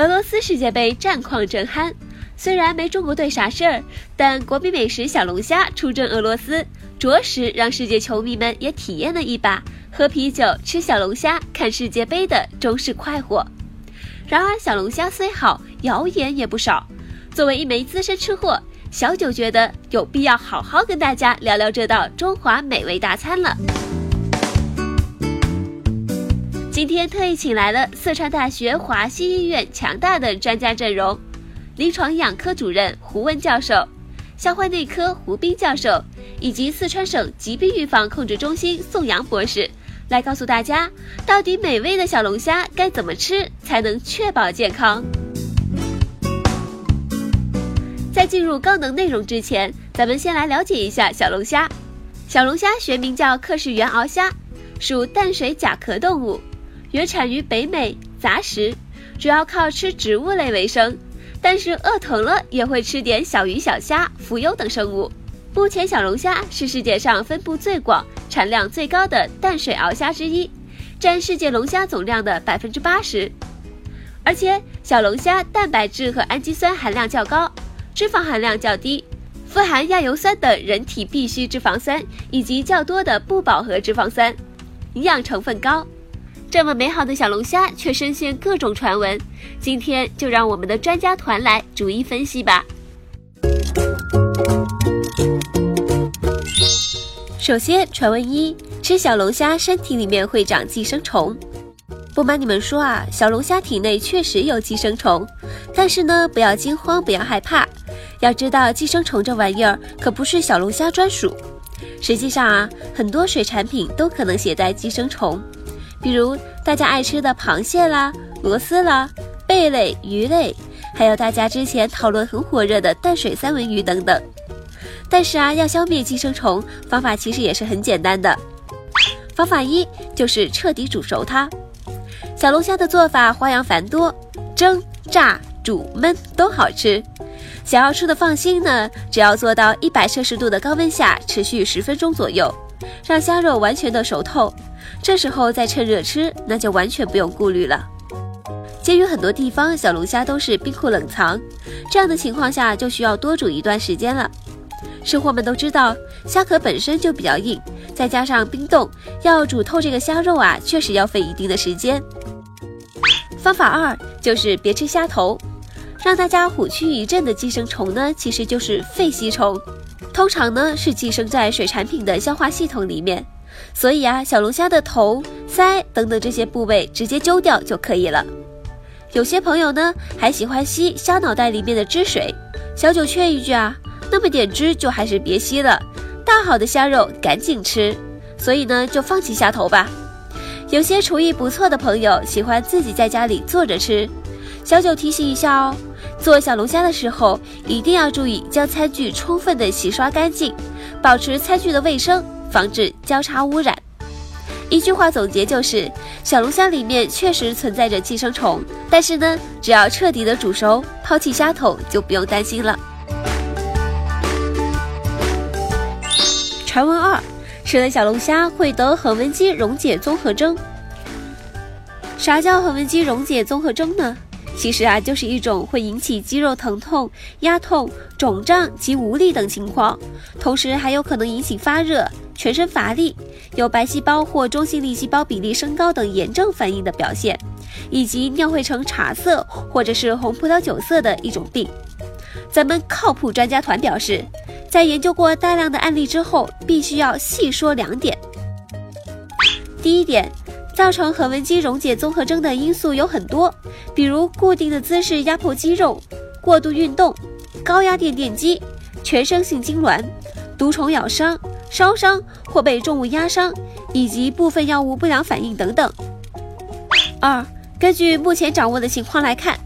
俄罗斯世界杯战况正酣，虽然没中国队啥事儿，但国民美食小龙虾出征俄罗斯，着实让世界球迷们也体验了一把喝啤酒、吃小龙虾、看世界杯的中式快活。然而，小龙虾虽好，谣言也不少。作为一枚资深吃货，小九觉得有必要好好跟大家聊聊这道中华美味大餐了。今天特意请来了四川大学华西医院强大的专家阵容，临床营养科主任胡文教授，消化内科胡斌教授，以及四川省疾病预防控制中心宋阳博士，来告诉大家，到底美味的小龙虾该怎么吃才能确保健康。在进入高能内容之前，咱们先来了解一下小龙虾。小龙虾学名叫克氏原螯虾，属淡水甲壳动物。原产于北美，杂食，主要靠吃植物类为生，但是饿疼了也会吃点小鱼小虾、浮游等生物。目前，小龙虾是世界上分布最广、产量最高的淡水螯虾之一，占世界龙虾总量的百分之八十。而且，小龙虾蛋白质和氨基酸含量较高，脂肪含量较低，富含亚油酸等人体必需脂肪酸以及较多的不饱和脂肪酸，营养成分高。这么美好的小龙虾却深陷各种传闻，今天就让我们的专家团来逐一分析吧。首先，传闻一：吃小龙虾身体里面会长寄生虫。不瞒你们说啊，小龙虾体内确实有寄生虫，但是呢，不要惊慌，不要害怕。要知道，寄生虫这玩意儿可不是小龙虾专属。实际上啊，很多水产品都可能携带寄生虫。比如大家爱吃的螃蟹啦、螺丝啦、贝类、鱼类，还有大家之前讨论很火热的淡水三文鱼等等。但是啊，要消灭寄生虫，方法其实也是很简单的。方法一就是彻底煮熟它。小龙虾的做法花样繁多，蒸、炸、煮、焖都好吃。想要吃的放心呢，只要做到一百摄氏度的高温下持续十分钟左右，让虾肉完全的熟透。这时候再趁热吃，那就完全不用顾虑了。鉴于很多地方小龙虾都是冰库冷藏，这样的情况下就需要多煮一段时间了。吃货们都知道，虾壳本身就比较硬，再加上冰冻，要煮透这个虾肉啊，确实要费一定的时间。方法二就是别吃虾头，让大家虎躯一震的寄生虫呢，其实就是肺吸虫，通常呢是寄生在水产品的消化系统里面。所以啊，小龙虾的头、腮等等这些部位直接揪掉就可以了。有些朋友呢还喜欢吸虾脑袋里面的汁水，小九劝一句啊，那么点汁就还是别吸了，大好的虾肉赶紧吃。所以呢，就放弃虾头吧。有些厨艺不错的朋友喜欢自己在家里做着吃，小九提醒一下哦，做小龙虾的时候一定要注意将餐具充分的洗刷干净，保持餐具的卫生。防止交叉污染。一句话总结就是：小龙虾里面确实存在着寄生虫，但是呢，只要彻底的煮熟，抛弃虾头，就不用担心了。传闻二：吃了小龙虾会得横纹肌溶解综合征。啥叫横纹肌溶解综合征呢？其实啊，就是一种会引起肌肉疼痛、压痛、肿胀及无力等情况，同时还有可能引起发热。全身乏力，有白细胞或中性粒细胞比例升高等炎症反应的表现，以及尿会呈茶色或者是红葡萄酒色的一种病。咱们靠谱专家团表示，在研究过大量的案例之后，必须要细说两点。第一点，造成横纹肌溶解综合征的因素有很多，比如固定的姿势压迫肌肉、过度运动、高压电电击、全身性痉挛、毒虫咬伤。烧伤或被重物压伤，以及部分药物不良反应等等。二，根据目前掌握的情况来看，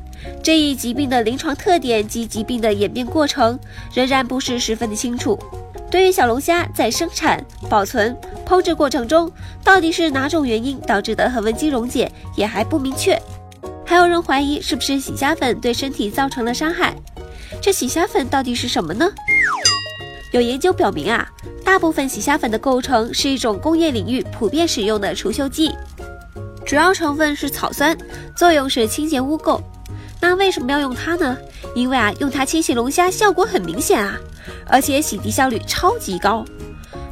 这一疾病的临床特点及疾病的演变过程仍然不是十分的清楚。对于小龙虾在生产、保存、烹制过程中，到底是哪种原因导致的横纹肌溶解，也还不明确。还有人怀疑是不是洗虾粉对身体造成了伤害？这洗虾粉到底是什么呢？有研究表明啊。大部分洗虾粉的构成是一种工业领域普遍使用的除锈剂，主要成分是草酸，作用是清洁污垢。那为什么要用它呢？因为啊，用它清洗龙虾效果很明显啊，而且洗涤效率超级高。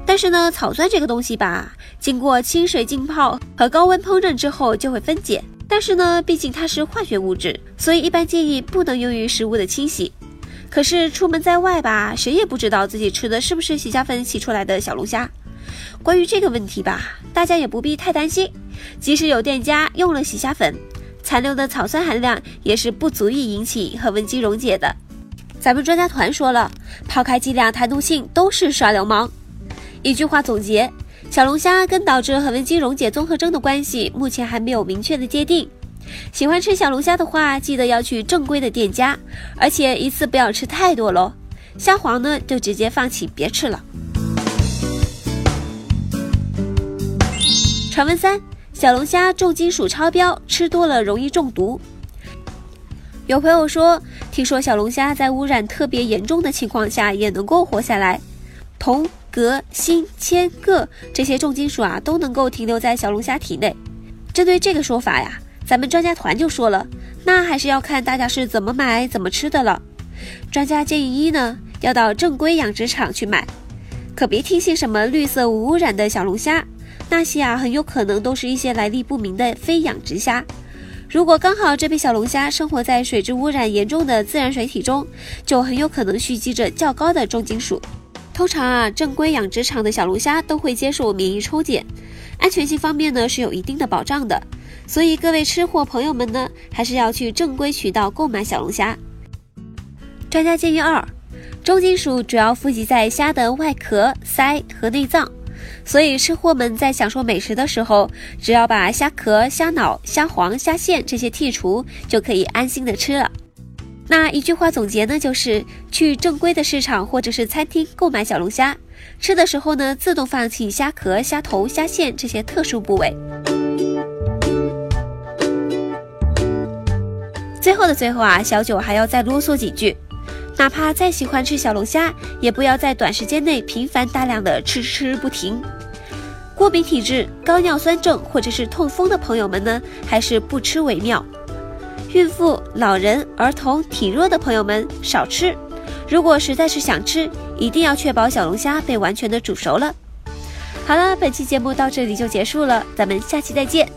但是呢，草酸这个东西吧，经过清水浸泡和高温烹饪之后就会分解。但是呢，毕竟它是化学物质，所以一般建议不能用于食物的清洗。可是出门在外吧，谁也不知道自己吃的是不是洗虾粉洗出来的小龙虾。关于这个问题吧，大家也不必太担心。即使有店家用了洗虾粉，残留的草酸含量也是不足以引起恒温机溶解的。咱们专家团说了，抛开剂量、弹毒性都是耍流氓。一句话总结：小龙虾跟导致恒温机溶解综合征的关系，目前还没有明确的界定。喜欢吃小龙虾的话，记得要去正规的店家，而且一次不要吃太多喽。虾黄呢，就直接放弃，别吃了。传闻三：小龙虾重金属超标，吃多了容易中毒。有朋友说，听说小龙虾在污染特别严重的情况下也能够活下来，铜、镉、锌、铅、铬这些重金属啊都能够停留在小龙虾体内。针对这个说法呀。咱们专家团就说了，那还是要看大家是怎么买、怎么吃的了。专家建议一呢，要到正规养殖场去买，可别听信什么绿色无污染的小龙虾，那些啊很有可能都是一些来历不明的非养殖虾。如果刚好这批小龙虾生活在水质污染严重的自然水体中，就很有可能蓄积着较高的重金属。通常啊，正规养殖场的小龙虾都会接受免疫抽检，安全性方面呢是有一定的保障的。所以各位吃货朋友们呢，还是要去正规渠道购买小龙虾。专家建议二，重金属主要富集在虾的外壳、鳃和内脏，所以吃货们在享受美食的时候，只要把虾壳、虾脑、虾黄、虾线这些剔除，就可以安心的吃了。那一句话总结呢，就是去正规的市场或者是餐厅购买小龙虾，吃的时候呢，自动放弃虾壳、虾头、虾线这些特殊部位。最后的最后啊，小九还要再啰嗦几句，哪怕再喜欢吃小龙虾，也不要在短时间内频繁大量的吃吃不停。过敏体质、高尿酸症或者是痛风的朋友们呢，还是不吃为妙。孕妇、老人、儿童、体弱的朋友们少吃。如果实在是想吃，一定要确保小龙虾被完全的煮熟了。好了，本期节目到这里就结束了，咱们下期再见。